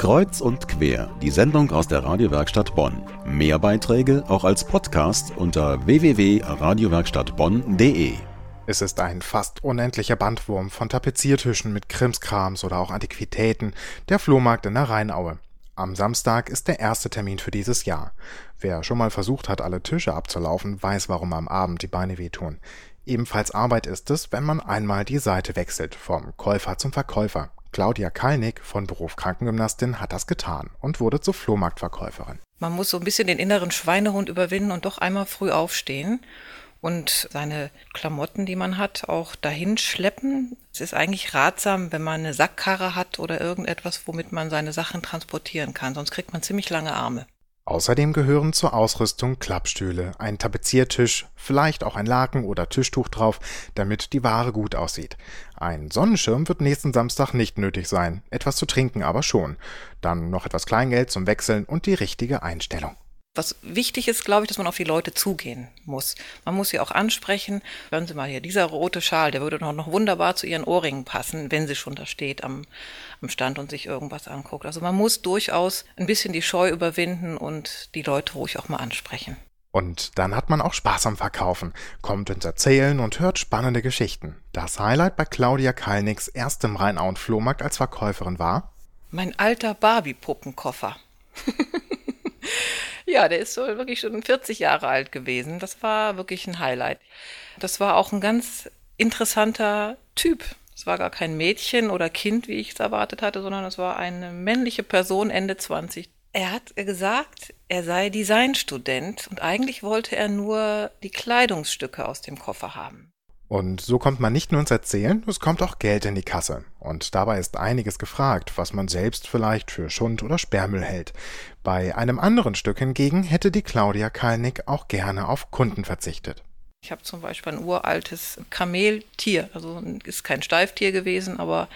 Kreuz und quer, die Sendung aus der Radiowerkstatt Bonn. Mehr Beiträge auch als Podcast unter www.radiowerkstattbonn.de. Es ist ein fast unendlicher Bandwurm von Tapeziertischen mit Krimskrams oder auch Antiquitäten, der Flohmarkt in der Rheinaue. Am Samstag ist der erste Termin für dieses Jahr. Wer schon mal versucht hat, alle Tische abzulaufen, weiß, warum am Abend die Beine wehtun. Ebenfalls Arbeit ist es, wenn man einmal die Seite wechselt, vom Käufer zum Verkäufer. Claudia Kalnick von Beruf Krankengymnastin hat das getan und wurde zur Flohmarktverkäuferin. Man muss so ein bisschen den inneren Schweinehund überwinden und doch einmal früh aufstehen und seine Klamotten, die man hat, auch dahin schleppen. Es ist eigentlich ratsam, wenn man eine Sackkarre hat oder irgendetwas, womit man seine Sachen transportieren kann, sonst kriegt man ziemlich lange Arme. Außerdem gehören zur Ausrüstung Klappstühle, ein Tapeziertisch, vielleicht auch ein Laken oder Tischtuch drauf, damit die Ware gut aussieht. Ein Sonnenschirm wird nächsten Samstag nicht nötig sein, etwas zu trinken aber schon. Dann noch etwas Kleingeld zum Wechseln und die richtige Einstellung. Was wichtig ist, glaube ich, dass man auf die Leute zugehen muss. Man muss sie auch ansprechen. Hören Sie mal hier, dieser rote Schal, der würde noch, noch wunderbar zu Ihren Ohrringen passen, wenn sie schon da steht am, am Stand und sich irgendwas anguckt. Also man muss durchaus ein bisschen die Scheu überwinden und die Leute ruhig auch mal ansprechen. Und dann hat man auch Spaß am Verkaufen, kommt ins Erzählen und hört spannende Geschichten. Das Highlight bei Claudia Kalnicks erstem Rheinauen Flohmarkt als Verkäuferin war? Mein alter Barbie-Puppenkoffer. Ja, der ist so wirklich schon 40 Jahre alt gewesen. Das war wirklich ein Highlight. Das war auch ein ganz interessanter Typ. Es war gar kein Mädchen oder Kind, wie ich es erwartet hatte, sondern es war eine männliche Person, Ende 20. Er hat gesagt, er sei Designstudent und eigentlich wollte er nur die Kleidungsstücke aus dem Koffer haben. Und so kommt man nicht nur ins Erzählen, es kommt auch Geld in die Kasse. Und dabei ist einiges gefragt, was man selbst vielleicht für Schund oder Sperrmüll hält. Bei einem anderen Stück hingegen hätte die Claudia Kalnick auch gerne auf Kunden verzichtet. Ich habe zum Beispiel ein uraltes Kameltier, also ist kein Steiftier gewesen, aber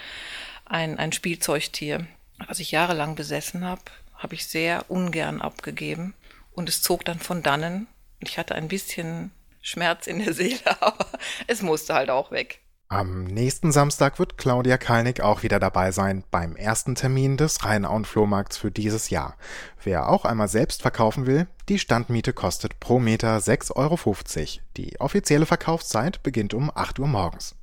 ein, ein Spielzeugtier, was ich jahrelang besessen habe, habe ich sehr ungern abgegeben. Und es zog dann von dannen. Ich hatte ein bisschen Schmerz in der Seele, aber es musste halt auch weg. Am nächsten Samstag wird Claudia Kalnick auch wieder dabei sein beim ersten Termin des Rheinauen Flohmarkts für dieses Jahr. Wer auch einmal selbst verkaufen will, die Standmiete kostet pro Meter 6,50 Euro. Die offizielle Verkaufszeit beginnt um 8 Uhr morgens.